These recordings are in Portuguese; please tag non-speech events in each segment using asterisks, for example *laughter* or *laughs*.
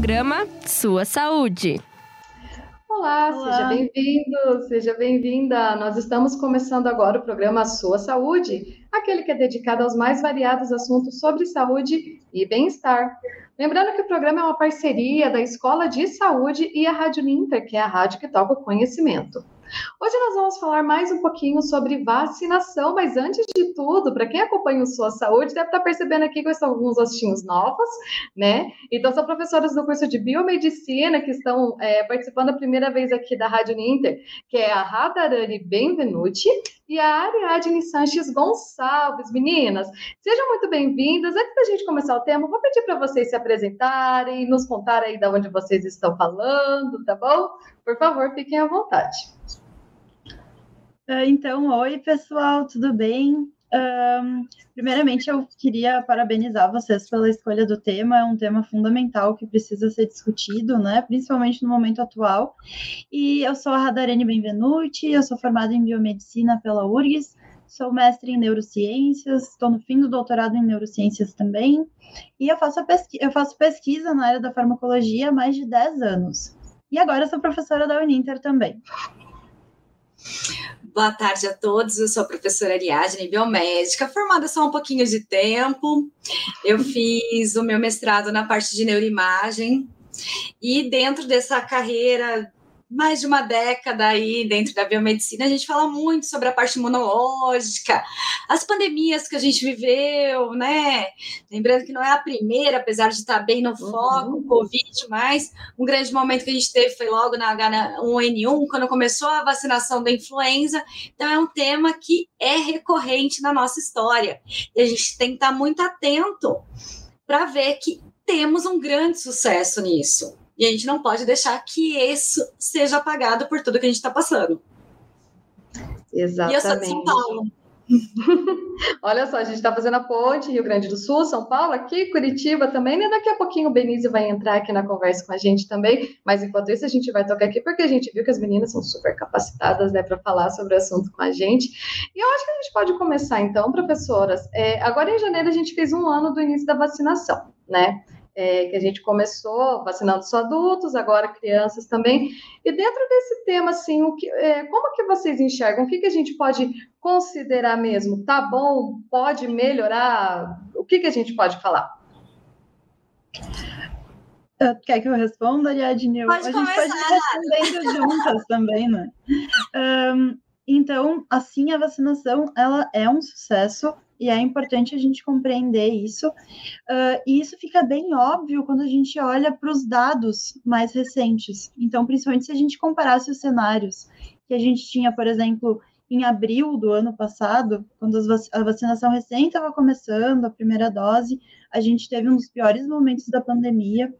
programa Sua Saúde. Olá, Olá. seja bem-vindo, seja bem-vinda. Nós estamos começando agora o programa Sua Saúde, aquele que é dedicado aos mais variados assuntos sobre saúde e bem-estar. Lembrando que o programa é uma parceria da Escola de Saúde e a Rádio Ninter, que é a rádio que toca o conhecimento. Hoje nós vamos falar mais um pouquinho sobre vacinação, mas antes de tudo, para quem acompanha o Sua Saúde, deve estar percebendo aqui que são alguns rostinhos novos, né? Então, são professoras do curso de Biomedicina que estão é, participando a primeira vez aqui da Rádio Ninter, que é a Radarani Benvenuti e a Ariadne Sanches Gonçalves. Meninas, sejam muito bem-vindas. Antes da gente começar o tema, vou pedir para vocês se apresentarem, nos contar aí de onde vocês estão falando, tá bom? Por favor, fiquem à vontade. Ah, então, oi pessoal, tudo bem? Um, primeiramente, eu queria parabenizar vocês pela escolha do tema, é um tema fundamental que precisa ser discutido, né? Principalmente no momento atual. E eu sou a Radarene Benvenuti, eu sou formada em biomedicina pela URGS, sou mestre em neurociências, estou no fim do doutorado em neurociências também, e eu faço, eu faço pesquisa na área da farmacologia há mais de 10 anos. E agora sou professora da Uninter também. Boa tarde a todos, eu sou a professora Ariadne, biomédica, formada só um pouquinho de tempo. Eu fiz o meu mestrado na parte de neuroimagem e dentro dessa carreira mais de uma década aí dentro da biomedicina, a gente fala muito sobre a parte imunológica, as pandemias que a gente viveu, né? Lembrando que não é a primeira, apesar de estar bem no foco, uhum. Covid, mas um grande momento que a gente teve foi logo na H1N1, quando começou a vacinação da influenza. Então, é um tema que é recorrente na nossa história. E a gente tem que estar muito atento para ver que temos um grande sucesso nisso. E a gente não pode deixar que isso seja apagado por tudo que a gente está passando. Exatamente. E eu sou de São Paulo. *laughs* Olha só, a gente está fazendo a ponte Rio Grande do Sul, São Paulo, aqui, Curitiba também, né? Daqui a pouquinho o Benício vai entrar aqui na conversa com a gente também, mas enquanto isso a gente vai tocar aqui porque a gente viu que as meninas são super capacitadas, né, para falar sobre o assunto com a gente. E eu acho que a gente pode começar então, professoras. É, agora em janeiro a gente fez um ano do início da vacinação, né? É, que a gente começou vacinando só adultos, agora crianças também. E dentro desse tema, assim, o que, é, como que vocês enxergam? O que, que a gente pode considerar mesmo? Tá bom? Pode melhorar? O que, que a gente pode falar? Quer que eu responda, Ariadne? Pode a começar. gente pode ir respondendo juntas também, né? *laughs* Um, então, assim, a vacinação, ela é um sucesso, e é importante a gente compreender isso. Uh, e isso fica bem óbvio quando a gente olha para os dados mais recentes. Então, principalmente se a gente comparasse os cenários que a gente tinha, por exemplo, em abril do ano passado, quando a vacinação recém estava começando, a primeira dose, a gente teve um dos piores momentos da pandemia.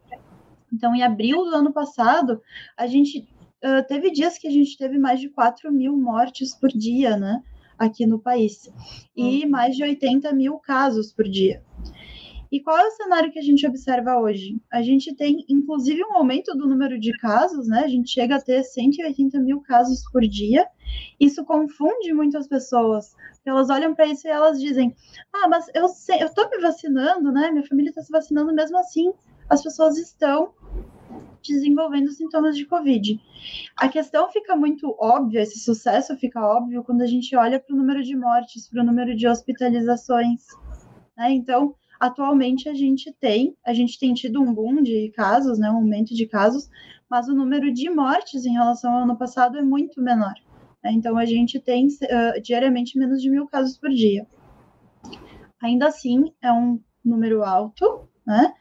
Então, em abril do ano passado, a gente uh, teve dias que a gente teve mais de 4 mil mortes por dia, né? aqui no país, e uhum. mais de 80 mil casos por dia. E qual é o cenário que a gente observa hoje? A gente tem, inclusive, um aumento do número de casos, né? A gente chega a ter 180 mil casos por dia. Isso confunde muitas pessoas. Elas olham para isso e elas dizem: Ah, mas eu sei, eu tô me vacinando, né? Minha família está se vacinando mesmo assim. As pessoas estão desenvolvendo sintomas de Covid. A questão fica muito óbvia, esse sucesso fica óbvio quando a gente olha para o número de mortes, para o número de hospitalizações. Né? Então, atualmente a gente tem, a gente tem tido um boom de casos, né, um aumento de casos, mas o número de mortes em relação ao ano passado é muito menor. Né? Então, a gente tem uh, diariamente menos de mil casos por dia. Ainda assim, é um número alto, né?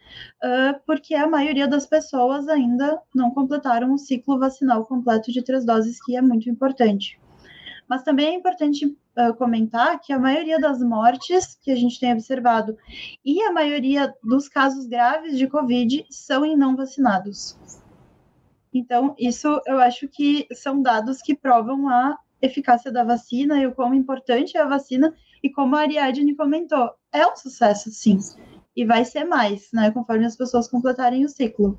Uh, porque a maioria das pessoas ainda não completaram o ciclo vacinal completo de três doses, que é muito importante. Mas também é importante uh, comentar que a maioria das mortes que a gente tem observado e a maioria dos casos graves de Covid são em não vacinados. Então, isso eu acho que são dados que provam a eficácia da vacina e o quão importante é a vacina, e como a Ariadne comentou, é um sucesso, sim e vai ser mais, né, conforme as pessoas completarem o ciclo.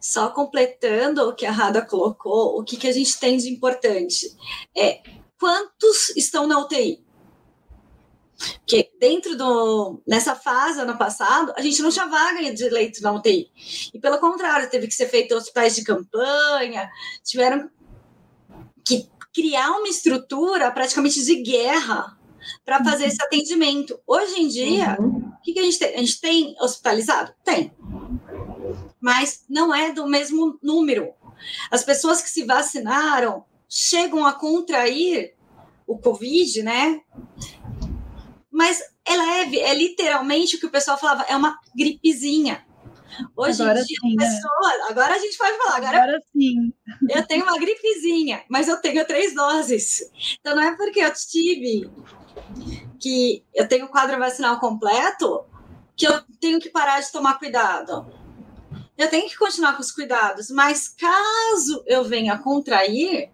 Só completando o que a Rada colocou, o que, que a gente tem de importante é quantos estão na UTI? Porque dentro do. Nessa fase, ano passado, a gente não tinha vaga de leito na UTI. E pelo contrário, teve que ser feito hospitais de campanha, tiveram que criar uma estrutura praticamente de guerra para fazer uhum. esse atendimento. Hoje em dia, uhum. o que, que a gente tem? A gente tem hospitalizado? Tem. Mas não é do mesmo número. As pessoas que se vacinaram chegam a contrair o Covid, né? Mas é leve, é literalmente o que o pessoal falava, é uma gripezinha. Hoje agora em dia, sim, né? pessoa, agora a gente pode falar, agora, agora sim. Eu tenho uma gripezinha, mas eu tenho três doses. Então não é porque eu tive que eu tenho o quadro vacinal completo que eu tenho que parar de tomar cuidado. Eu tenho que continuar com os cuidados, mas caso eu venha contrair,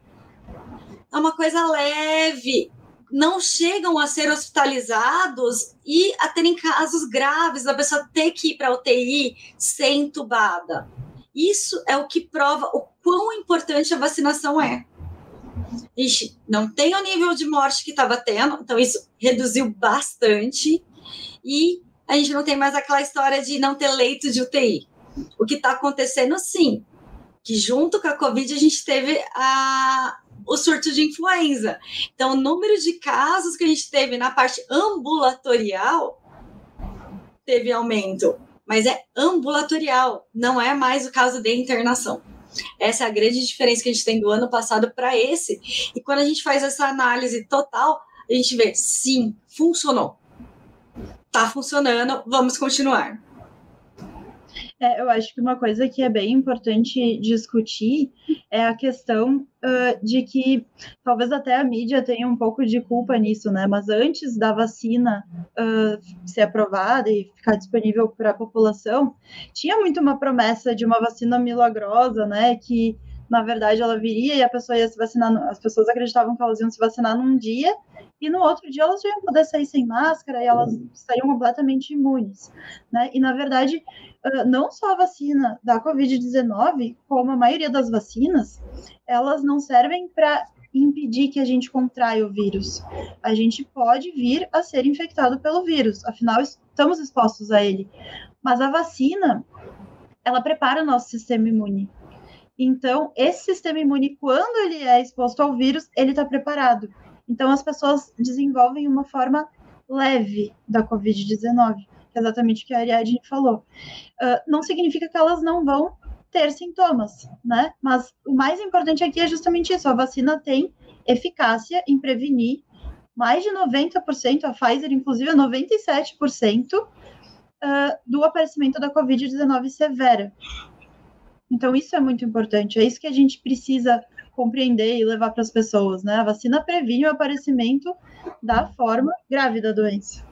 é uma coisa leve. Não chegam a ser hospitalizados e a terem casos graves, da pessoa ter que ir para UTI ser entubada. Isso é o que prova o quão importante a vacinação é. Ixi, não tem o nível de morte que estava tendo, então isso reduziu bastante. E a gente não tem mais aquela história de não ter leito de UTI. O que está acontecendo, sim, que junto com a Covid a gente teve a, o surto de influenza. Então, o número de casos que a gente teve na parte ambulatorial teve aumento, mas é ambulatorial, não é mais o caso de internação. Essa é a grande diferença que a gente tem do ano passado para esse. E quando a gente faz essa análise total, a gente vê, sim, funcionou. Tá funcionando, vamos continuar. É, eu acho que uma coisa que é bem importante discutir é a questão uh, de que talvez até a mídia tenha um pouco de culpa nisso, né? Mas antes da vacina uh, ser aprovada e ficar disponível para a população, tinha muito uma promessa de uma vacina milagrosa, né? Que na verdade ela viria e a pessoa ia se vacinar, as pessoas acreditavam que elas iam se vacinar num dia e no outro dia elas iam poder sair sem máscara e elas saíam completamente imunes, né? E na verdade, não só a vacina da COVID-19, como a maioria das vacinas, elas não servem para impedir que a gente contraia o vírus. A gente pode vir a ser infectado pelo vírus, afinal estamos expostos a ele. Mas a vacina, ela prepara o nosso sistema imune. Então, esse sistema imune, quando ele é exposto ao vírus, ele está preparado. Então, as pessoas desenvolvem uma forma leve da Covid-19, que é exatamente o que a Ariadne falou. Uh, não significa que elas não vão ter sintomas, né? Mas o mais importante aqui é justamente isso: a vacina tem eficácia em prevenir mais de 90%, a Pfizer, inclusive, é 97% uh, do aparecimento da Covid-19 severa. Então, isso é muito importante. É isso que a gente precisa compreender e levar para as pessoas, né? A vacina previne o aparecimento da forma grave da doença.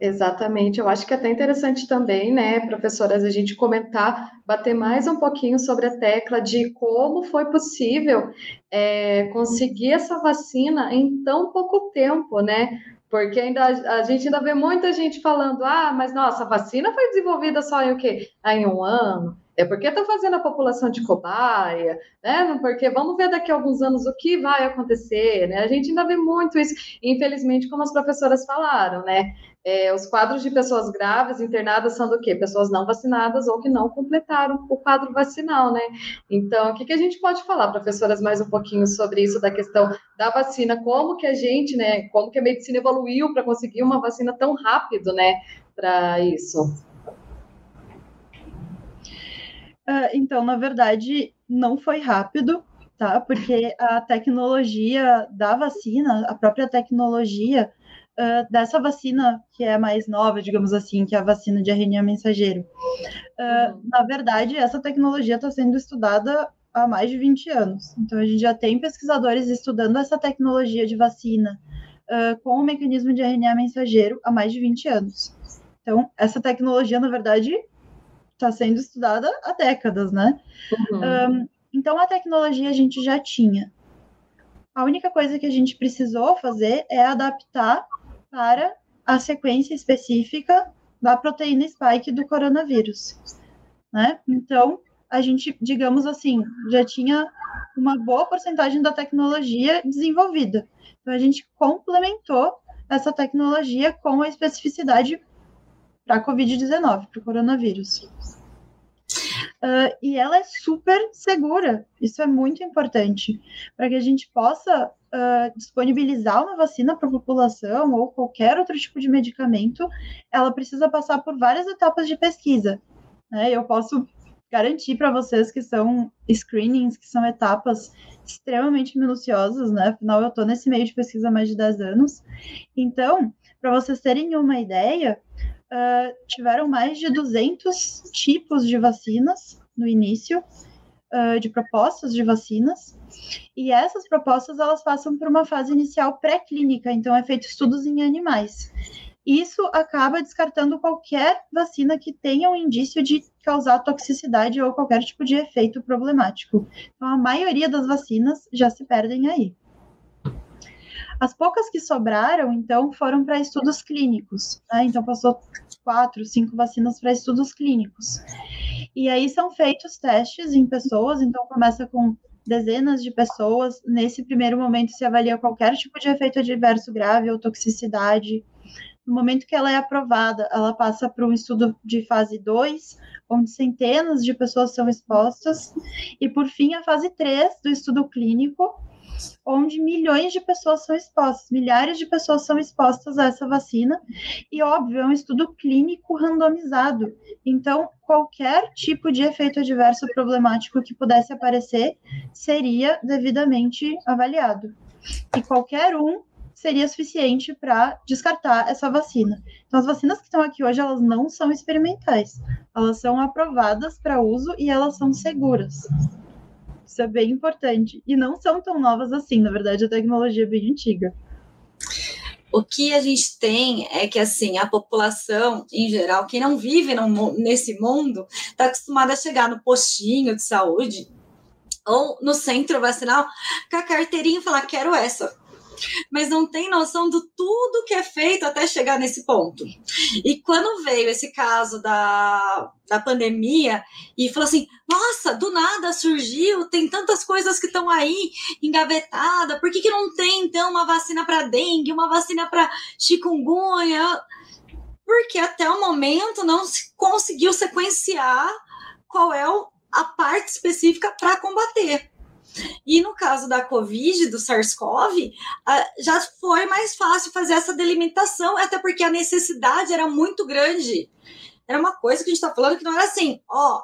Exatamente, eu acho que é até interessante também, né, professoras, a gente comentar, bater mais um pouquinho sobre a tecla de como foi possível é, conseguir essa vacina em tão pouco tempo, né? Porque ainda a gente ainda vê muita gente falando, ah, mas nossa, a vacina foi desenvolvida só em o quê? Ah, em um ano. É porque está fazendo a população de cobaia, né? Porque vamos ver daqui a alguns anos o que vai acontecer, né? A gente ainda vê muito isso, infelizmente, como as professoras falaram, né? É, os quadros de pessoas graves internadas são do quê? Pessoas não vacinadas ou que não completaram o quadro vacinal, né? Então, o que, que a gente pode falar, professoras, mais um pouquinho sobre isso, da questão da vacina, como que a gente, né, como que a medicina evoluiu para conseguir uma vacina tão rápido, né, para isso? Uh, então, na verdade, não foi rápido, tá? Porque a tecnologia da vacina, a própria tecnologia, uh, dessa vacina que é mais nova, digamos assim, que é a vacina de RNA mensageiro. Uh, uhum. Na verdade, essa tecnologia está sendo estudada há mais de 20 anos. Então, a gente já tem pesquisadores estudando essa tecnologia de vacina uh, com o mecanismo de RNA mensageiro há mais de 20 anos. Então, essa tecnologia, na verdade, está sendo estudada há décadas, né? Uhum. Um, então, a tecnologia a gente já tinha. A única coisa que a gente precisou fazer é adaptar para a sequência específica da proteína spike do coronavírus. Né? Então, a gente, digamos assim, já tinha uma boa porcentagem da tecnologia desenvolvida. Então, a gente complementou essa tecnologia com a especificidade para a Covid-19, para o coronavírus. Uh, e ela é super segura, isso é muito importante, para que a gente possa uh, disponibilizar uma vacina para a população ou qualquer outro tipo de medicamento, ela precisa passar por várias etapas de pesquisa. Né? Eu posso garantir para vocês que são screenings, que são etapas extremamente minuciosas, né? Afinal, eu estou nesse meio de pesquisa há mais de 10 anos. Então, para vocês terem uma ideia, uh, tiveram mais de 200 tipos de vacinas no início, uh, de propostas de vacinas, e essas propostas elas passam por uma fase inicial pré-clínica, então é feito estudos em animais. Isso acaba descartando qualquer vacina que tenha um indício de causar toxicidade ou qualquer tipo de efeito problemático. Então, a maioria das vacinas já se perdem aí. As poucas que sobraram, então, foram para estudos clínicos. Né? Então, passou quatro, cinco vacinas para estudos clínicos. E aí são feitos testes em pessoas, então começa com dezenas de pessoas. Nesse primeiro momento se avalia qualquer tipo de efeito adverso grave ou toxicidade. No momento que ela é aprovada, ela passa para um estudo de fase 2, onde centenas de pessoas são expostas, e por fim a fase 3 do estudo clínico, onde milhões de pessoas são expostas, milhares de pessoas são expostas a essa vacina, e óbvio, é um estudo clínico randomizado. Então, qualquer tipo de efeito adverso problemático que pudesse aparecer seria devidamente avaliado. E qualquer um seria suficiente para descartar essa vacina. Então, as vacinas que estão aqui hoje, elas não são experimentais. Elas são aprovadas para uso e elas são seguras. Isso é bem importante. E não são tão novas assim, na verdade, a tecnologia é bem antiga. O que a gente tem é que, assim, a população, em geral, quem não vive no, nesse mundo, está acostumada a chegar no postinho de saúde ou no centro vacinal com a carteirinha e falar: quero essa mas não tem noção do tudo que é feito até chegar nesse ponto. E quando veio esse caso da, da pandemia e falou assim: nossa, do nada surgiu, tem tantas coisas que estão aí engavetadas, por que, que não tem então uma vacina para dengue, uma vacina para chikungunya? Porque até o momento não se conseguiu sequenciar qual é a parte específica para combater. E no caso da Covid, do SARS-CoV, já foi mais fácil fazer essa delimitação, até porque a necessidade era muito grande. Era uma coisa que a gente está falando que não era assim, ó,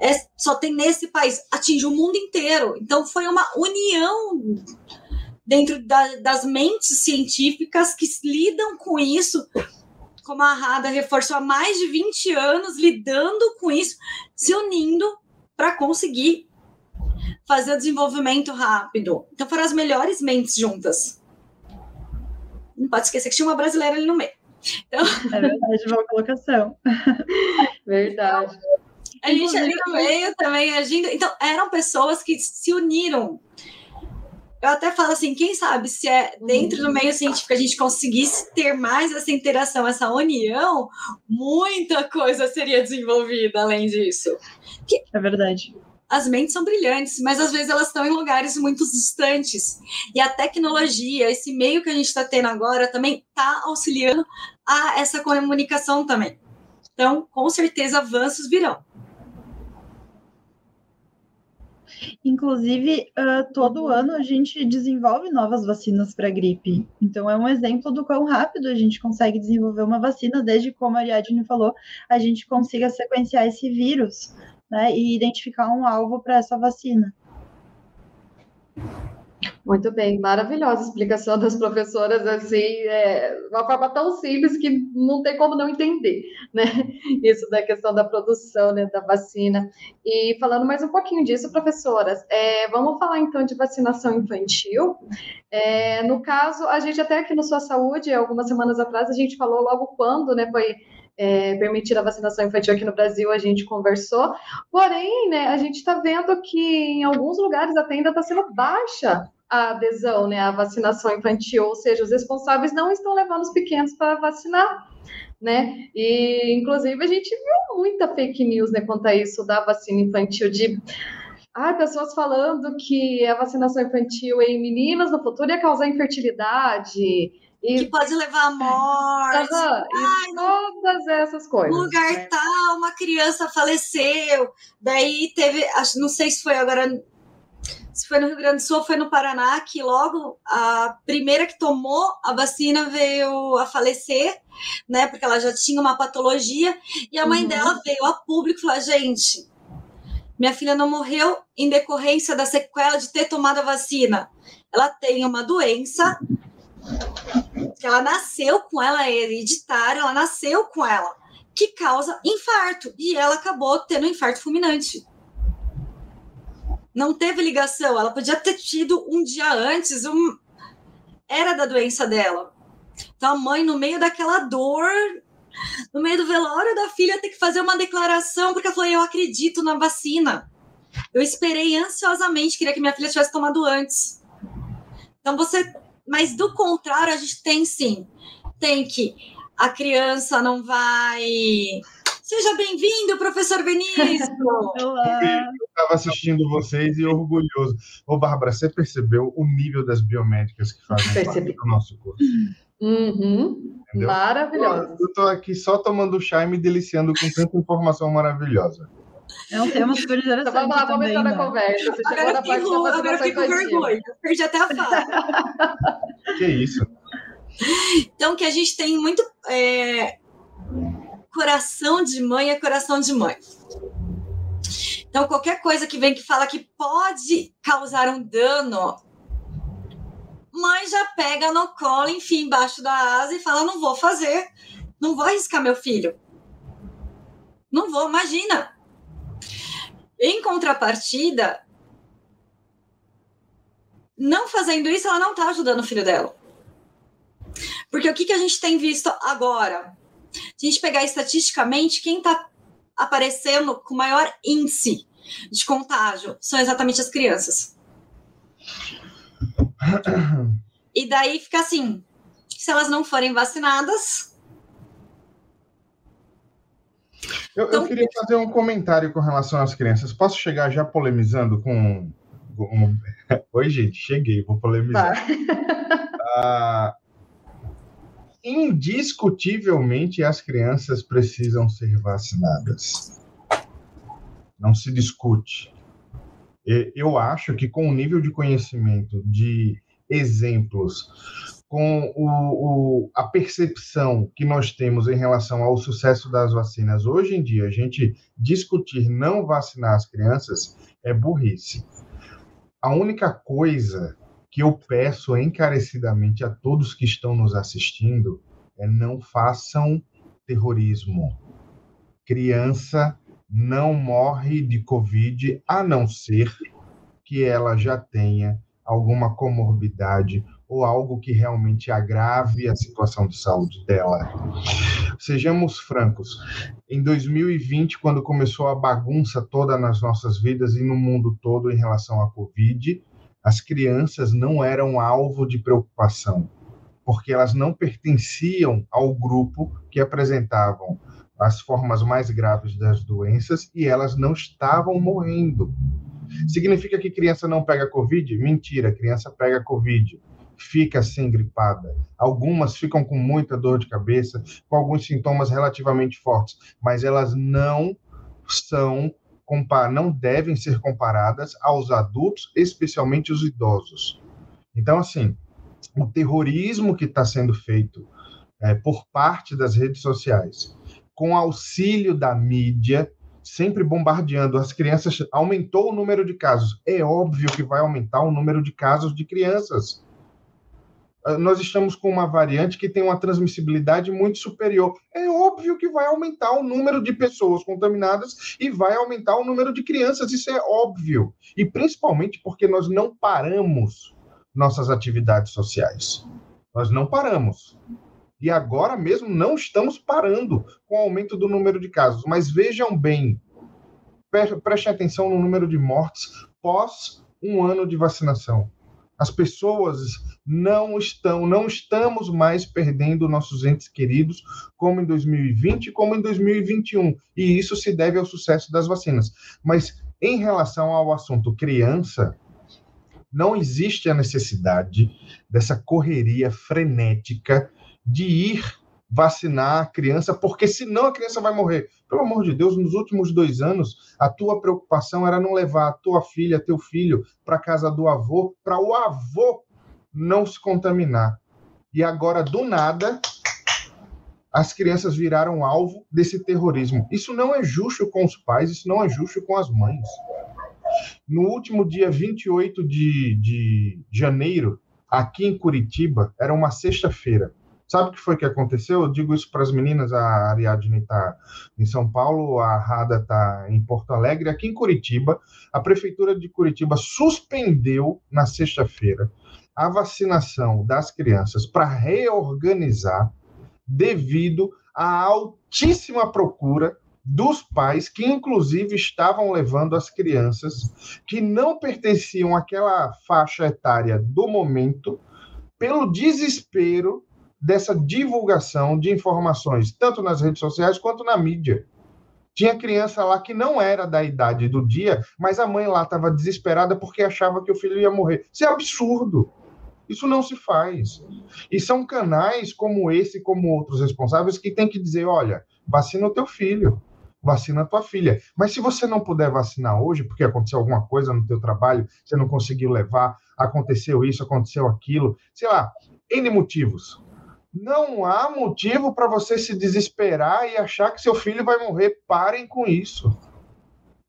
é, só tem nesse país, atinge o mundo inteiro. Então foi uma união dentro da, das mentes científicas que lidam com isso, como a Rada reforçou há mais de 20 anos, lidando com isso, se unindo para conseguir fazer o desenvolvimento rápido. Então foram as melhores mentes juntas. Não pode esquecer que tinha uma brasileira ali no meio. Então... É verdade, boa colocação. *laughs* verdade. A gente ali no meio também agindo. Então, eram pessoas que se uniram. Eu até falo assim, quem sabe se é dentro do meio científico a gente conseguisse ter mais essa interação, essa união, muita coisa seria desenvolvida além disso. Que... É verdade as mentes são brilhantes, mas às vezes elas estão em lugares muito distantes. E a tecnologia, esse meio que a gente está tendo agora, também está auxiliando a essa comunicação também. Então, com certeza, avanços virão. Inclusive, uh, todo ano a gente desenvolve novas vacinas para gripe. Então, é um exemplo do quão rápido a gente consegue desenvolver uma vacina, desde como a Ariadne falou, a gente consiga sequenciar esse vírus né, e identificar um alvo para essa vacina. Muito bem, maravilhosa explicação das professoras, assim, é, uma forma tão simples que não tem como não entender, né? Isso da questão da produção, né, da vacina. E falando mais um pouquinho disso, professoras, é, vamos falar então de vacinação infantil. É, no caso, a gente até aqui no Sua Saúde, algumas semanas atrás, a gente falou logo quando, né, foi é, permitir a vacinação infantil aqui no Brasil, a gente conversou. Porém, né, a gente está vendo que em alguns lugares até ainda está sendo baixa a adesão né, à vacinação infantil, ou seja, os responsáveis não estão levando os pequenos para vacinar. Né? E, inclusive, a gente viu muita fake news né, quanto a isso da vacina infantil, de ah, pessoas falando que a vacinação infantil em meninas no futuro ia causar infertilidade. E... Que pode levar à morte. Ai, todas essas coisas. Lugar né? tal, uma criança faleceu. Daí teve, acho, não sei se foi agora se foi no Rio Grande do Sul ou foi no Paraná, que logo a primeira que tomou a vacina veio a falecer, né? Porque ela já tinha uma patologia, e a mãe uhum. dela veio a público e falou: gente, minha filha não morreu em decorrência da sequela de ter tomado a vacina. Ela tem uma doença ela nasceu com ela, é hereditária, ela nasceu com ela, que causa infarto. E ela acabou tendo um infarto fulminante. Não teve ligação, ela podia ter tido um dia antes, um... era da doença dela. Então a mãe, no meio daquela dor, no meio do velório da filha, ter que fazer uma declaração, porque ela falou: Eu acredito na vacina. Eu esperei ansiosamente, queria que minha filha tivesse tomado antes. Então você. Mas do contrário, a gente tem sim. Tem que a criança não vai. Seja bem-vindo, professor Benício! Olá! *laughs* Eu estava assistindo vocês e orgulhoso. Ô, Bárbara, você percebeu o nível das biomédicas que fazem Percebi. parte do nosso curso? Uhum. Maravilhosa. Eu estou aqui só tomando chá e me deliciando com tanta informação maravilhosa. É um tema super interessante. Então vamos lá, vamos entrar na conversa. Você chegou na parte da Agora eu fiquei com vergonha. Perdi até a fala. que isso? Então, que a gente tem muito. É... Coração de mãe é coração de mãe. Então, qualquer coisa que vem que fala que pode causar um dano mãe já pega no colo, enfim, embaixo da asa e fala: não vou fazer, não vou arriscar meu filho. Não vou, imagina. Em contrapartida, não fazendo isso, ela não está ajudando o filho dela. Porque o que, que a gente tem visto agora? Se a gente pegar estatisticamente, quem está aparecendo com maior índice de contágio são exatamente as crianças. *coughs* E daí fica assim: se elas não forem vacinadas. Eu, então... eu queria fazer um comentário com relação às crianças. Posso chegar já polemizando com. com... *laughs* Oi, gente, cheguei, vou polemizar. *laughs* Ah, indiscutivelmente, as crianças precisam ser vacinadas. Não se discute. Eu acho que com o nível de conhecimento, de exemplos, com o, o, a percepção que nós temos em relação ao sucesso das vacinas hoje em dia, a gente discutir não vacinar as crianças é burrice. A única coisa que eu peço encarecidamente a todos que estão nos assistindo é não façam terrorismo. Criança não morre de Covid, a não ser que ela já tenha alguma comorbidade ou algo que realmente agrave a situação de saúde dela. Sejamos francos, em 2020, quando começou a bagunça toda nas nossas vidas e no mundo todo em relação à Covid, as crianças não eram alvo de preocupação, porque elas não pertenciam ao grupo que apresentavam as formas mais graves das doenças e elas não estavam morrendo. Significa que criança não pega Covid? Mentira, criança pega Covid. Fica assim gripada. Algumas ficam com muita dor de cabeça, com alguns sintomas relativamente fortes, mas elas não são não devem ser comparadas aos adultos, especialmente os idosos. Então, assim, o terrorismo que está sendo feito é, por parte das redes sociais, com auxílio da mídia, sempre bombardeando as crianças, aumentou o número de casos. É óbvio que vai aumentar o número de casos de crianças. Ah, nós estamos com uma variante que tem uma transmissibilidade muito superior. É óbvio que vai aumentar o número de pessoas contaminadas e vai aumentar o número de crianças. Isso é óbvio. E principalmente porque nós não paramos nossas atividades sociais. Nós não paramos. E agora mesmo não estamos parando com o aumento do número de casos. Mas vejam bem, prestem atenção no número de mortes pós um ano de vacinação. As pessoas não estão, não estamos mais perdendo nossos entes queridos como em 2020, como em 2021, e isso se deve ao sucesso das vacinas. Mas em relação ao assunto criança, não existe a necessidade dessa correria frenética de ir vacinar a criança, porque senão a criança vai morrer. Pelo amor de Deus, nos últimos dois anos, a tua preocupação era não levar a tua filha, teu filho, para casa do avô, para o avô não se contaminar. E agora, do nada, as crianças viraram alvo desse terrorismo. Isso não é justo com os pais, isso não é justo com as mães. No último dia 28 de, de janeiro, aqui em Curitiba, era uma sexta-feira Sabe o que foi que aconteceu? Eu digo isso para as meninas, a Ariadne está em São Paulo, a Rada está em Porto Alegre. Aqui em Curitiba, a Prefeitura de Curitiba suspendeu na sexta-feira a vacinação das crianças para reorganizar devido à altíssima procura dos pais que, inclusive, estavam levando as crianças que não pertenciam àquela faixa etária do momento, pelo desespero dessa divulgação de informações, tanto nas redes sociais quanto na mídia. Tinha criança lá que não era da idade do dia, mas a mãe lá estava desesperada porque achava que o filho ia morrer. Isso é absurdo. Isso não se faz. E são canais como esse, como outros responsáveis, que têm que dizer: olha, vacina o teu filho, vacina a tua filha. Mas se você não puder vacinar hoje, porque aconteceu alguma coisa no teu trabalho, você não conseguiu levar, aconteceu isso, aconteceu aquilo, sei lá, N motivos não há motivo para você se desesperar e achar que seu filho vai morrer. Parem com isso.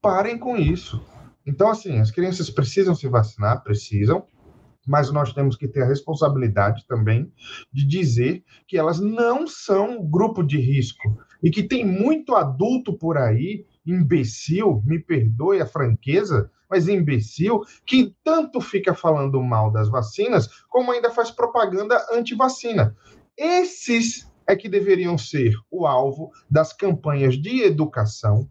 Parem com isso. Então, assim, as crianças precisam se vacinar, precisam, mas nós temos que ter a responsabilidade também de dizer que elas não são grupo de risco e que tem muito adulto por aí, imbecil, me perdoe a franqueza, mas imbecil, que tanto fica falando mal das vacinas, como ainda faz propaganda anti-vacina. Esses é que deveriam ser o alvo das campanhas de educação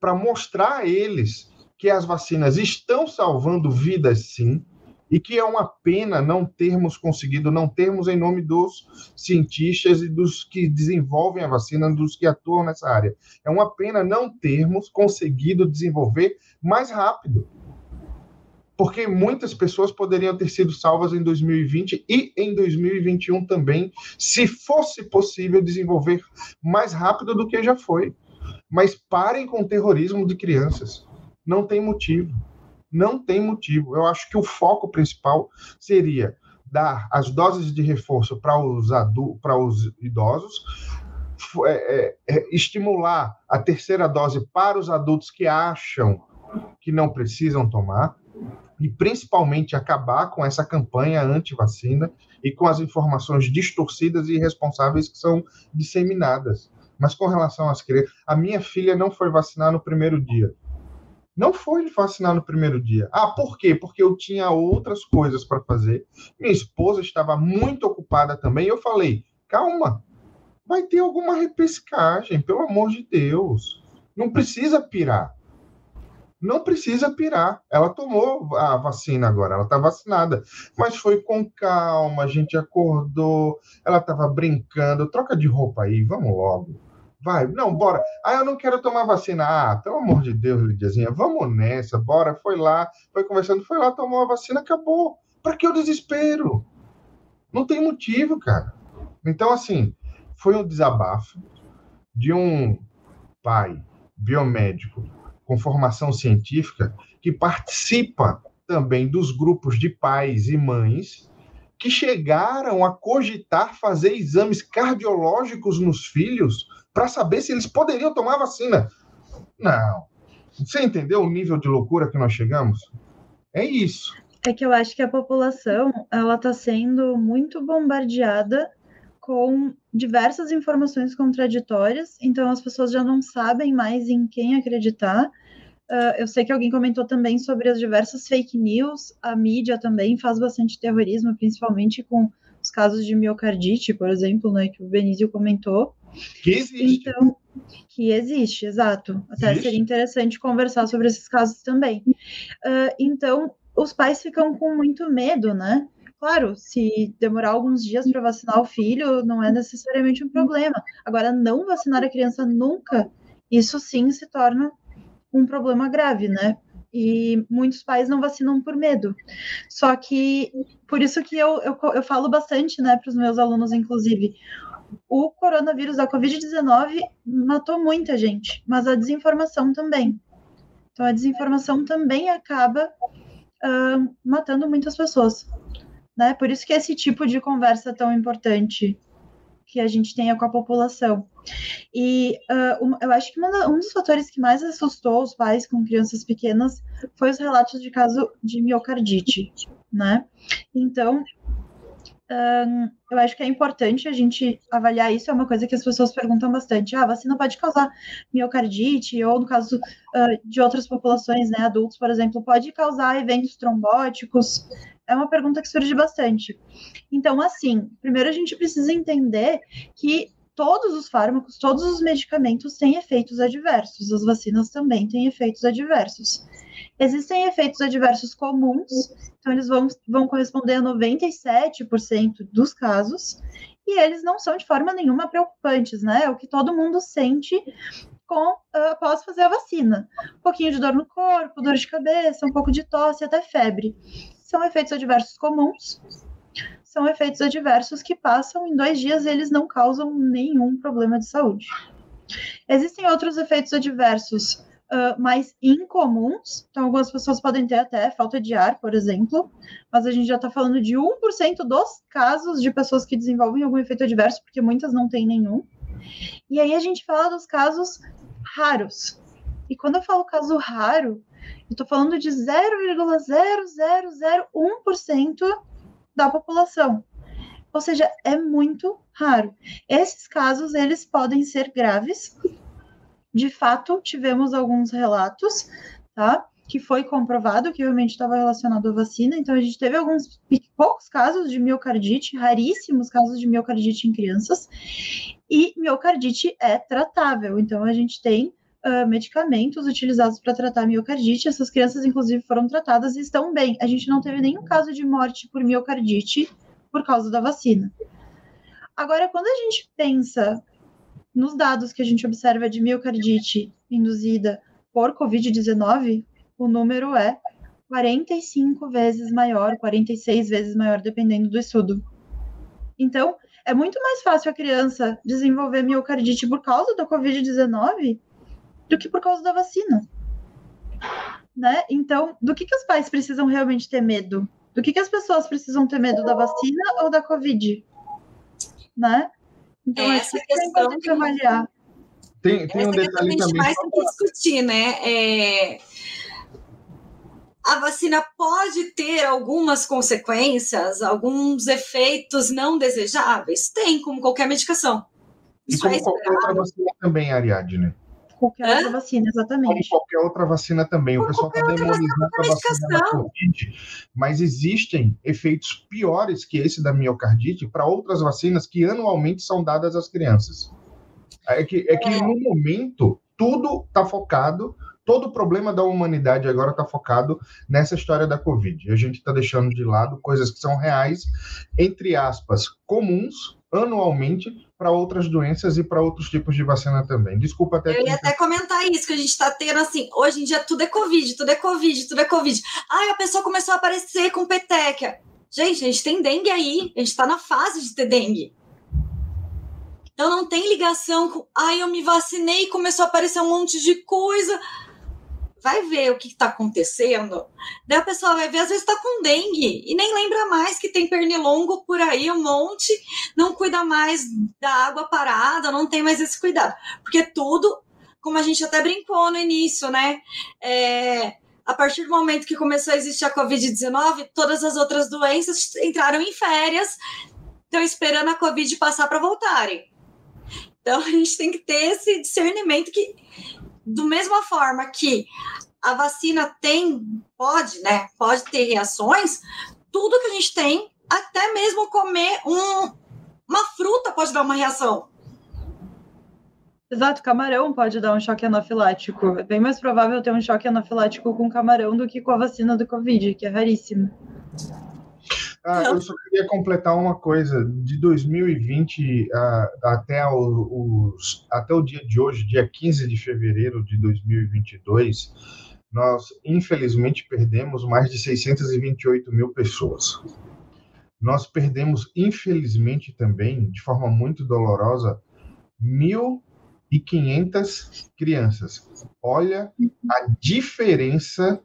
para mostrar a eles que as vacinas estão salvando vidas sim e que é uma pena não termos conseguido, não termos em nome dos cientistas e dos que desenvolvem a vacina, dos que atuam nessa área. É uma pena não termos conseguido desenvolver mais rápido porque muitas pessoas poderiam ter sido salvas em 2020 e em 2021 também, se fosse possível desenvolver mais rápido do que já foi. Mas parem com o terrorismo de crianças. Não tem motivo. Não tem motivo. Eu acho que o foco principal seria dar as doses de reforço para os, para os idosos, é, é, é, estimular a terceira dose para os adultos que acham que não precisam tomar, e principalmente acabar com essa campanha anti-vacina e com as informações distorcidas e irresponsáveis que são disseminadas. Mas com relação às crianças, a minha filha não foi vacinar no primeiro dia. Não foi vacinar no primeiro dia. Ah, por quê? Porque eu tinha outras coisas para fazer. Minha esposa estava muito ocupada também. Eu falei: calma, vai ter alguma repescagem, pelo amor de Deus. Não precisa pirar não precisa pirar. Ela tomou a vacina agora, ela está vacinada. Mas foi com calma, a gente acordou, ela estava brincando. Troca de roupa aí, vamos logo. Vai, não, bora. Ah, eu não quero tomar vacina. Ah, pelo amor de Deus, Lidiazinha, vamos nessa, bora. Foi lá, foi conversando, foi lá, tomou a vacina, acabou. Para que o desespero? Não tem motivo, cara. Então, assim, foi um desabafo de um pai biomédico com formação científica que participa também dos grupos de pais e mães que chegaram a cogitar fazer exames cardiológicos nos filhos para saber se eles poderiam tomar vacina. Não. Você entendeu o nível de loucura que nós chegamos? É isso. É que eu acho que a população ela está sendo muito bombardeada com diversas informações contraditórias, então as pessoas já não sabem mais em quem acreditar. Uh, eu sei que alguém comentou também sobre as diversas fake news, a mídia também faz bastante terrorismo, principalmente com os casos de miocardite, por exemplo, né, que o Benício comentou. Que existe. Então, que existe, exato. Até existe. seria interessante conversar sobre esses casos também. Uh, então, os pais ficam com muito medo, né? Claro, se demorar alguns dias para vacinar o filho, não é necessariamente um problema. Agora, não vacinar a criança nunca, isso sim se torna um problema grave, né? E muitos pais não vacinam por medo. Só que, por isso que eu, eu, eu falo bastante, né, para os meus alunos, inclusive, o coronavírus da Covid-19 matou muita gente, mas a desinformação também. Então, a desinformação também acaba uh, matando muitas pessoas né? Por isso que esse tipo de conversa é tão importante que a gente tenha com a população. E uh, eu acho que um dos fatores que mais assustou os pais com crianças pequenas foi os relatos de caso de miocardite, né? Então, eu acho que é importante a gente avaliar isso, é uma coisa que as pessoas perguntam bastante. Ah, vacina pode causar miocardite, ou no caso uh, de outras populações, né, adultos, por exemplo, pode causar eventos trombóticos, é uma pergunta que surge bastante. Então, assim, primeiro a gente precisa entender que todos os fármacos, todos os medicamentos têm efeitos adversos, as vacinas também têm efeitos adversos. Existem efeitos adversos comuns, então eles vão, vão corresponder a 97% dos casos, e eles não são de forma nenhuma preocupantes, né? É o que todo mundo sente com, uh, após fazer a vacina. Um pouquinho de dor no corpo, dor de cabeça, um pouco de tosse, até febre são efeitos adversos comuns, são efeitos adversos que passam em dois dias e eles não causam nenhum problema de saúde. Existem outros efeitos adversos uh, mais incomuns, então algumas pessoas podem ter até falta de ar, por exemplo, mas a gente já está falando de 1% dos casos de pessoas que desenvolvem algum efeito adverso, porque muitas não têm nenhum. E aí a gente fala dos casos raros. E quando eu falo caso raro, eu estou falando de 0,0001% da população. Ou seja, é muito raro. Esses casos, eles podem ser graves. De fato, tivemos alguns relatos, tá? Que foi comprovado que realmente estava relacionado à vacina. Então, a gente teve alguns poucos casos de miocardite, raríssimos casos de miocardite em crianças. E miocardite é tratável. Então, a gente tem uh, medicamentos utilizados para tratar miocardite. Essas crianças, inclusive, foram tratadas e estão bem. A gente não teve nenhum caso de morte por miocardite por causa da vacina. Agora, quando a gente pensa nos dados que a gente observa de miocardite induzida por Covid-19, o número é 45 vezes maior, 46 vezes maior, dependendo do estudo. Então, é muito mais fácil a criança desenvolver miocardite por causa da Covid-19 do que por causa da vacina. Né? Então, do que, que os pais precisam realmente ter medo? Do que, que as pessoas precisam ter medo da vacina ou da Covid? Né? Então, é essa questão que avaliar. Tem, tem um detalhe que a gente mais tem que discutir, né? É... A vacina pode ter algumas consequências, alguns efeitos não desejáveis? Tem, como qualquer medicação. E Isso como é qualquer outra vacina também, Ariadne qualquer Hã? outra vacina, exatamente. Como qualquer outra vacina também. Como o pessoal está demonizando a vacina da Covid, mas existem efeitos piores que esse da miocardite para outras vacinas que anualmente são dadas às crianças. É que, é que é. no momento tudo está focado todo o problema da humanidade agora está focado nessa história da Covid. A gente está deixando de lado coisas que são reais, entre aspas, comuns, anualmente, para outras doenças e para outros tipos de vacina também. Desculpa até. Eu ia até comentar isso, que a gente está tendo assim, hoje em dia tudo é Covid, tudo é Covid, tudo é Covid. Ai, a pessoa começou a aparecer com peteca. Gente, a gente tem dengue aí, a gente está na fase de ter dengue. Então não tem ligação com, ai, eu me vacinei e começou a aparecer um monte de coisa vai ver o que está acontecendo, daí a pessoa vai ver, às vezes está com dengue e nem lembra mais que tem pernilongo por aí, um monte, não cuida mais da água parada, não tem mais esse cuidado. Porque tudo, como a gente até brincou no início, né? É, a partir do momento que começou a existir a Covid-19, todas as outras doenças entraram em férias, estão esperando a Covid passar para voltarem. Então a gente tem que ter esse discernimento que do mesma forma que a vacina tem, pode, né? Pode ter reações, tudo que a gente tem, até mesmo comer um, uma fruta pode dar uma reação. Exato, camarão pode dar um choque anafilático. É bem mais provável ter um choque anafilático com camarão do que com a vacina do Covid, que é raríssimo. Ah, eu só queria completar uma coisa. De 2020 uh, até, o, os, até o dia de hoje, dia 15 de fevereiro de 2022, nós infelizmente perdemos mais de 628 mil pessoas. Nós perdemos, infelizmente também, de forma muito dolorosa, 1.500 crianças. Olha a diferença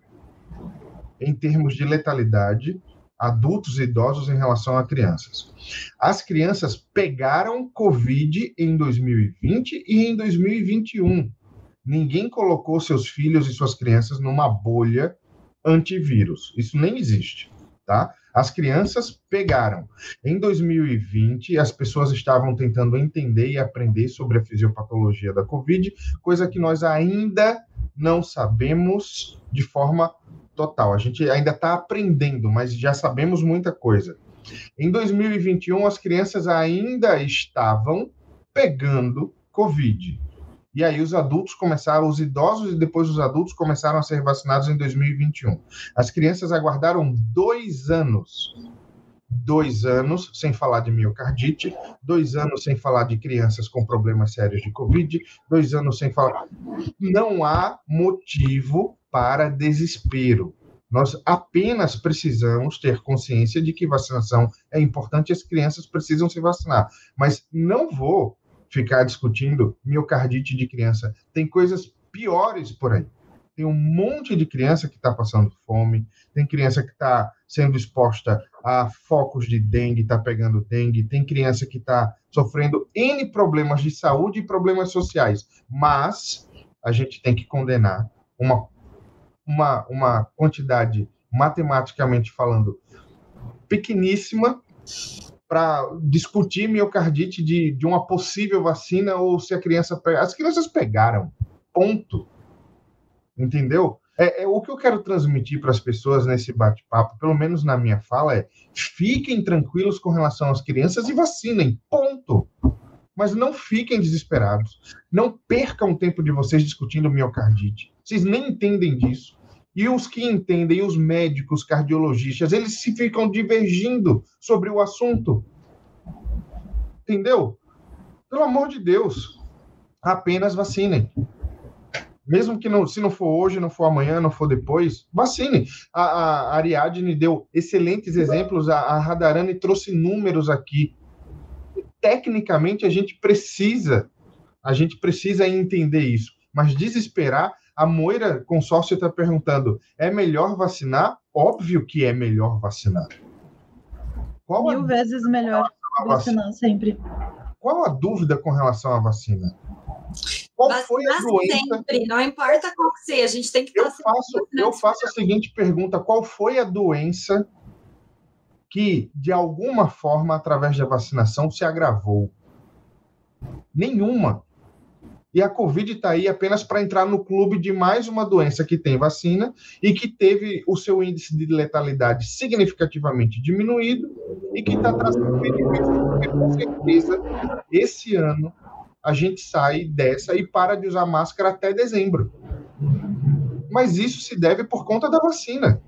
em termos de letalidade adultos e idosos em relação a crianças. As crianças pegaram Covid em 2020 e em 2021. Ninguém colocou seus filhos e suas crianças numa bolha antivírus. Isso nem existe, tá? As crianças pegaram. Em 2020, as pessoas estavam tentando entender e aprender sobre a fisiopatologia da Covid, coisa que nós ainda não sabemos de forma total. A gente ainda está aprendendo, mas já sabemos muita coisa. Em 2021, as crianças ainda estavam pegando Covid. E aí os adultos começaram, os idosos e depois os adultos começaram a ser vacinados em 2021. As crianças aguardaram dois anos. Dois anos sem falar de miocardite, dois anos sem falar de crianças com problemas sérios de Covid, dois anos sem falar. Não há motivo para desespero. Nós apenas precisamos ter consciência de que vacinação é importante e as crianças precisam se vacinar. Mas não vou ficar discutindo miocardite de criança. Tem coisas piores por aí. Tem um monte de criança que está passando fome, tem criança que está sendo exposta a focos de dengue, está pegando dengue, tem criança que está sofrendo N problemas de saúde e problemas sociais. Mas a gente tem que condenar uma uma, uma quantidade, matematicamente falando, pequeníssima para discutir miocardite de, de uma possível vacina ou se a criança pega. As crianças pegaram, ponto. Entendeu? É, é, o que eu quero transmitir para as pessoas nesse bate-papo, pelo menos na minha fala, é fiquem tranquilos com relação às crianças e vacinem, ponto. Mas não fiquem desesperados. Não percam o tempo de vocês discutindo miocardite. Vocês nem entendem disso. E os que entendem, os médicos, cardiologistas, eles se ficam divergindo sobre o assunto. Entendeu? Pelo amor de Deus, apenas vacinem. Mesmo que não, se não for hoje, não for amanhã, não for depois, vacine. A, a Ariadne deu excelentes exemplos, a, a Radarani trouxe números aqui. Tecnicamente, a gente precisa, a gente precisa entender isso. Mas desesperar a Moira Consórcio está perguntando: é melhor vacinar? Óbvio que é melhor vacinar. Qual Mil vezes melhor vacinar sempre. Qual a dúvida com relação à vacina? Qual vacinar foi a doença? Sempre, não importa qual que seja, a gente tem que eu faço, eu faço a seguinte pergunta: qual foi a doença que, de alguma forma, através da vacinação, se agravou? Nenhuma. E a Covid está aí apenas para entrar no clube de mais uma doença que tem vacina e que teve o seu índice de letalidade significativamente diminuído e que está trazendo benefícios, porque com certeza esse ano a gente sai dessa e para de usar máscara até dezembro. Mas isso se deve por conta da vacina.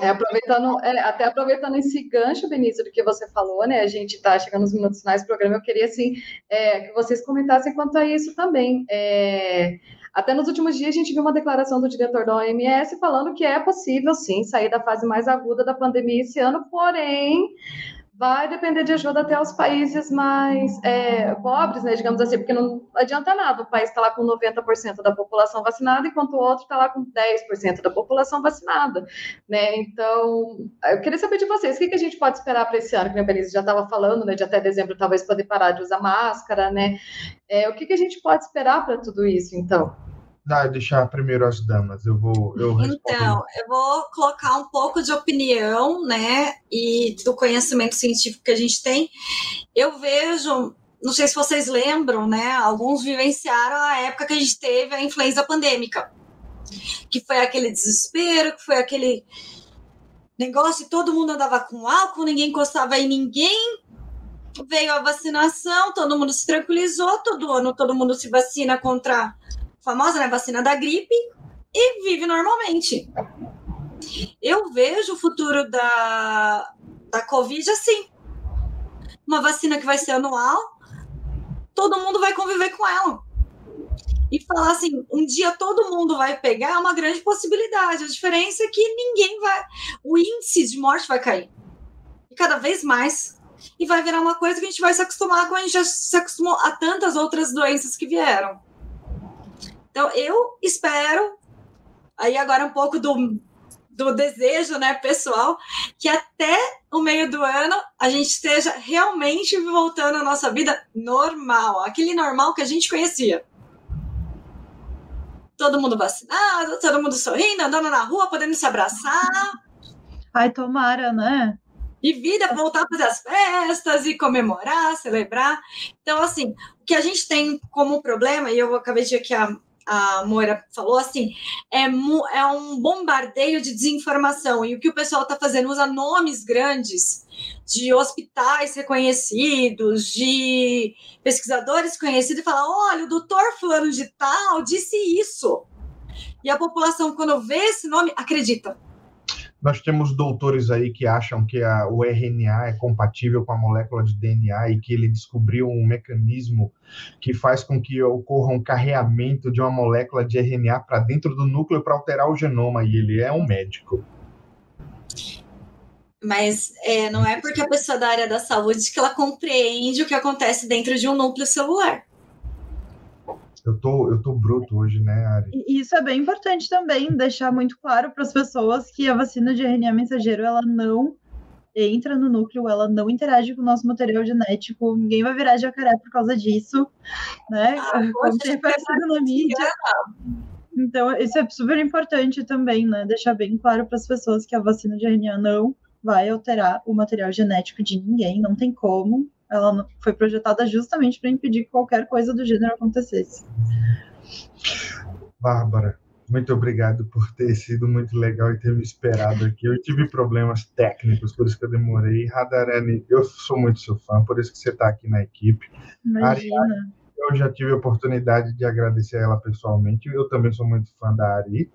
É, aproveitando, é, até aproveitando esse gancho, Benício, do que você falou, né? A gente está chegando nos minutos finais do programa. Eu queria assim é, que vocês comentassem quanto a isso também. É, até nos últimos dias a gente viu uma declaração do diretor da OMS falando que é possível sim sair da fase mais aguda da pandemia esse ano, porém vai depender de ajuda até os países mais é, pobres, né, digamos assim, porque não adianta nada, o país está lá com 90% da população vacinada, enquanto o outro está lá com 10% da população vacinada, né, então, eu queria saber de vocês, o que, que a gente pode esperar para esse ano, que a Benício já estava falando, né, de até dezembro talvez poder parar de usar máscara, né, é, o que, que a gente pode esperar para tudo isso, então? Deixar primeiro as damas, eu vou. Eu então, eu vou colocar um pouco de opinião, né, e do conhecimento científico que a gente tem. Eu vejo, não sei se vocês lembram, né, alguns vivenciaram a época que a gente teve a influenza pandêmica, que foi aquele desespero, que foi aquele negócio, todo mundo andava com álcool, ninguém encostava em ninguém, veio a vacinação, todo mundo se tranquilizou, todo ano todo mundo se vacina contra famosa né, vacina da gripe e vive normalmente. Eu vejo o futuro da, da Covid assim. Uma vacina que vai ser anual, todo mundo vai conviver com ela. E falar assim, um dia todo mundo vai pegar é uma grande possibilidade. A diferença é que ninguém vai. O índice de morte vai cair. E cada vez mais. E vai virar uma coisa que a gente vai se acostumar com a gente já se acostumou a tantas outras doenças que vieram. Então, eu espero. Aí agora um pouco do do desejo, né, pessoal, que até o meio do ano a gente esteja realmente voltando à nossa vida normal, aquele normal que a gente conhecia. Todo mundo vacinado, todo mundo sorrindo, andando na rua, podendo se abraçar. Ai, tomara, né? E vida voltar a fazer as festas e comemorar, celebrar. Então, assim, o que a gente tem como problema, e eu acabei de que a, a Moira falou assim, é, é um bombardeio de desinformação. E o que o pessoal está fazendo usa nomes grandes de hospitais reconhecidos, de pesquisadores conhecidos, e fala: olha, o doutor fulano de tal disse isso. E a população, quando vê esse nome, acredita. Nós temos doutores aí que acham que a, o RNA é compatível com a molécula de DNA e que ele descobriu um mecanismo que faz com que ocorra um carreamento de uma molécula de RNA para dentro do núcleo para alterar o genoma, e ele é um médico. Mas é, não é porque a pessoa da área da saúde que ela compreende o que acontece dentro de um núcleo celular. Eu tô, eu tô bruto hoje, né, Ari? E isso é bem importante também, deixar muito claro para as pessoas que a vacina de RNA mensageiro, ela não entra no núcleo, ela não interage com o nosso material genético, ninguém vai virar jacaré por causa disso, né? Ah, Como tem aparecido na mídia. Então, isso é super importante também, né? Deixar bem claro para as pessoas que a vacina de RNA não vai alterar o material genético de ninguém, não tem como. Ela foi projetada justamente para impedir que qualquer coisa do gênero acontecesse. Bárbara, muito obrigado por ter sido muito legal e ter me esperado aqui. Eu tive problemas técnicos, por isso que eu demorei. Radarani, eu sou muito seu fã, por isso que você está aqui na equipe. Imagina. Ari, eu já tive a oportunidade de agradecer a ela pessoalmente. Eu também sou muito fã da Ari.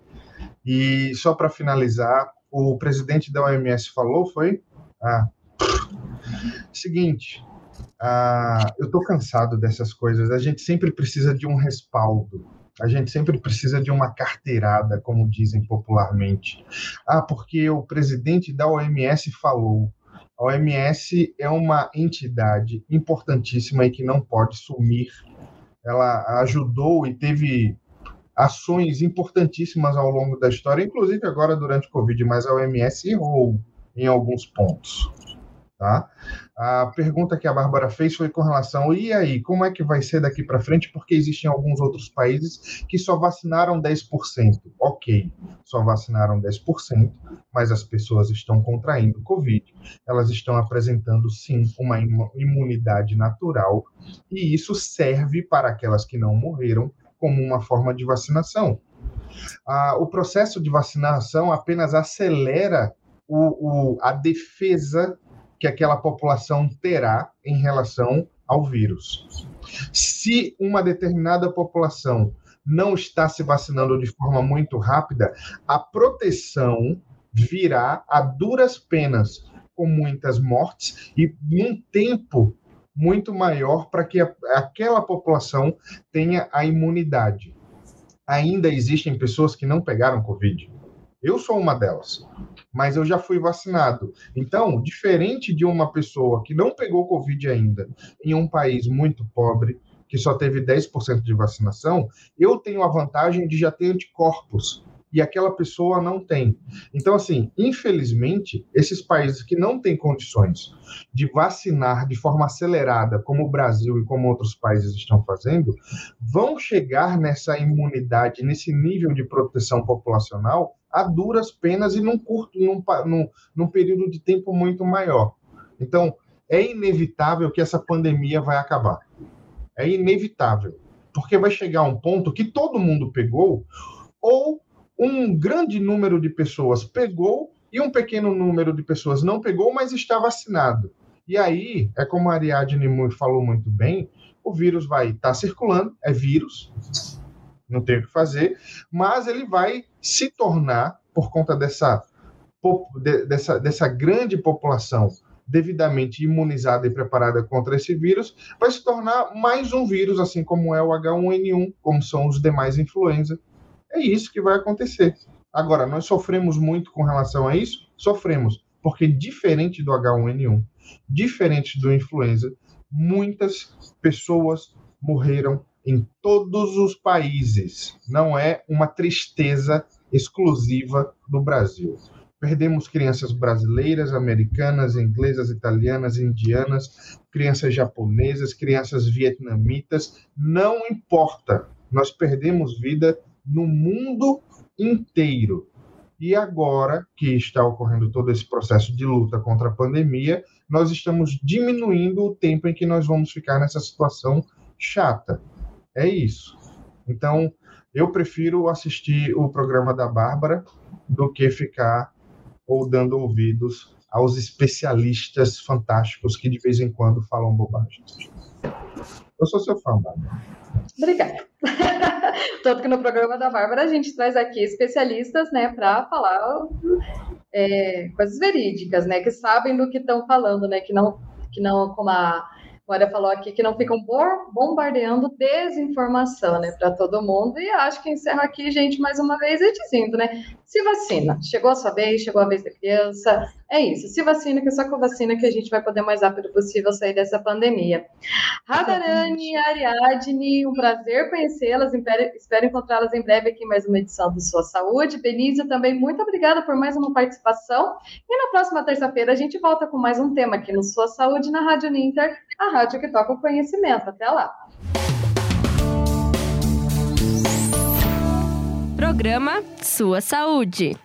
E só para finalizar, o presidente da OMS falou, foi? Ah, seguinte, ah, eu estou cansado dessas coisas. A gente sempre precisa de um respaldo. A gente sempre precisa de uma carteirada, como dizem popularmente. Ah, porque o presidente da OMS falou. A OMS é uma entidade importantíssima e que não pode sumir. Ela ajudou e teve ações importantíssimas ao longo da história, inclusive agora durante o Covid, mas a OMS errou em alguns pontos. Tá? A pergunta que a Bárbara fez foi com relação, e aí, como é que vai ser daqui para frente? Porque existem alguns outros países que só vacinaram 10%. Ok, só vacinaram 10%, mas as pessoas estão contraindo Covid. Elas estão apresentando, sim, uma imunidade natural, e isso serve para aquelas que não morreram como uma forma de vacinação. Ah, o processo de vacinação apenas acelera o, o, a defesa que aquela população terá em relação ao vírus. Se uma determinada população não está se vacinando de forma muito rápida, a proteção virá a duras penas, com muitas mortes e um tempo muito maior para que a, aquela população tenha a imunidade. Ainda existem pessoas que não pegaram Covid. Eu sou uma delas, mas eu já fui vacinado. Então, diferente de uma pessoa que não pegou Covid ainda, em um país muito pobre, que só teve 10% de vacinação, eu tenho a vantagem de já ter anticorpos e aquela pessoa não tem. Então, assim, infelizmente, esses países que não têm condições de vacinar de forma acelerada, como o Brasil e como outros países estão fazendo, vão chegar nessa imunidade, nesse nível de proteção populacional a duras penas e num curto, num, num, num período de tempo muito maior. Então, é inevitável que essa pandemia vai acabar. É inevitável. Porque vai chegar um ponto que todo mundo pegou, ou um grande número de pessoas pegou e um pequeno número de pessoas não pegou, mas está vacinado. E aí, é como a Ariadne falou muito bem, o vírus vai estar tá circulando, é vírus, não tem o que fazer, mas ele vai se tornar, por conta dessa, dessa, dessa grande população devidamente imunizada e preparada contra esse vírus, vai se tornar mais um vírus, assim como é o H1N1, como são os demais influenza. É isso que vai acontecer. Agora, nós sofremos muito com relação a isso? Sofremos, porque diferente do H1N1, diferente do influenza, muitas pessoas morreram em todos os países. Não é uma tristeza exclusiva do Brasil. Perdemos crianças brasileiras, americanas, inglesas, italianas, indianas, crianças japonesas, crianças vietnamitas, não importa. Nós perdemos vida no mundo inteiro. E agora que está ocorrendo todo esse processo de luta contra a pandemia, nós estamos diminuindo o tempo em que nós vamos ficar nessa situação chata. É isso. Então, eu prefiro assistir o programa da Bárbara do que ficar ou dando ouvidos aos especialistas fantásticos que de vez em quando falam bobagem. Eu sou seu fã, Bárbara. Obrigada. *laughs* Tanto que no programa da Bárbara a gente traz aqui especialistas, né, para falar é, coisas verídicas, né, que sabem do que estão falando, né, que não, que não, como a Maria falou aqui que não ficam bombardeando desinformação, né, para todo mundo. E acho que encerro aqui, gente, mais uma vez, e dizendo, né, se vacina. Chegou a sua vez, chegou a vez da criança. É isso, se vacina, que é só com vacina que a gente vai poder mais rápido possível sair dessa pandemia. Radarani, Ariadne, um prazer conhecê-las. Espero encontrá-las em breve aqui em mais uma edição do Sua Saúde. Benício, também muito obrigada por mais uma participação. E na próxima terça-feira a gente volta com mais um tema aqui no Sua Saúde na Rádio Ninter, a rádio que toca o conhecimento. Até lá. Programa Sua Saúde.